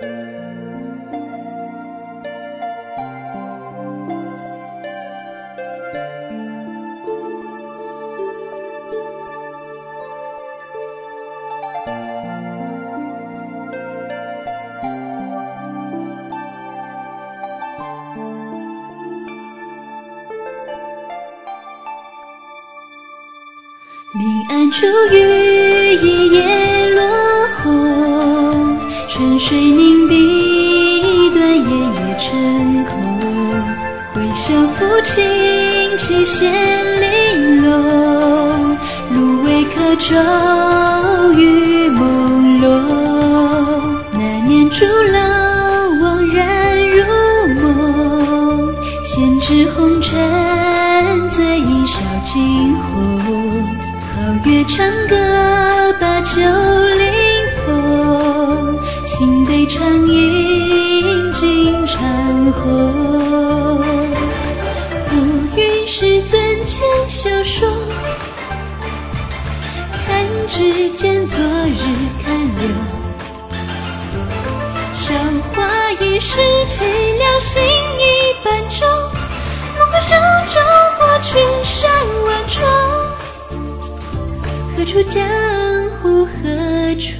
林暗处，雨一夜，水凝碧，断叶叶成空。回首抚琴，七弦玲珑，芦苇客舟，雨朦胧。那年竹楼，惘然如梦，闲指红尘，醉一笑惊鸿。皓月长歌，把酒一场饮尽长虹。浮云是怎见消烁？看指间昨日看柳。韶华易逝，寂寥心已半钟。梦回首，走过群山万重。何处江湖，何处？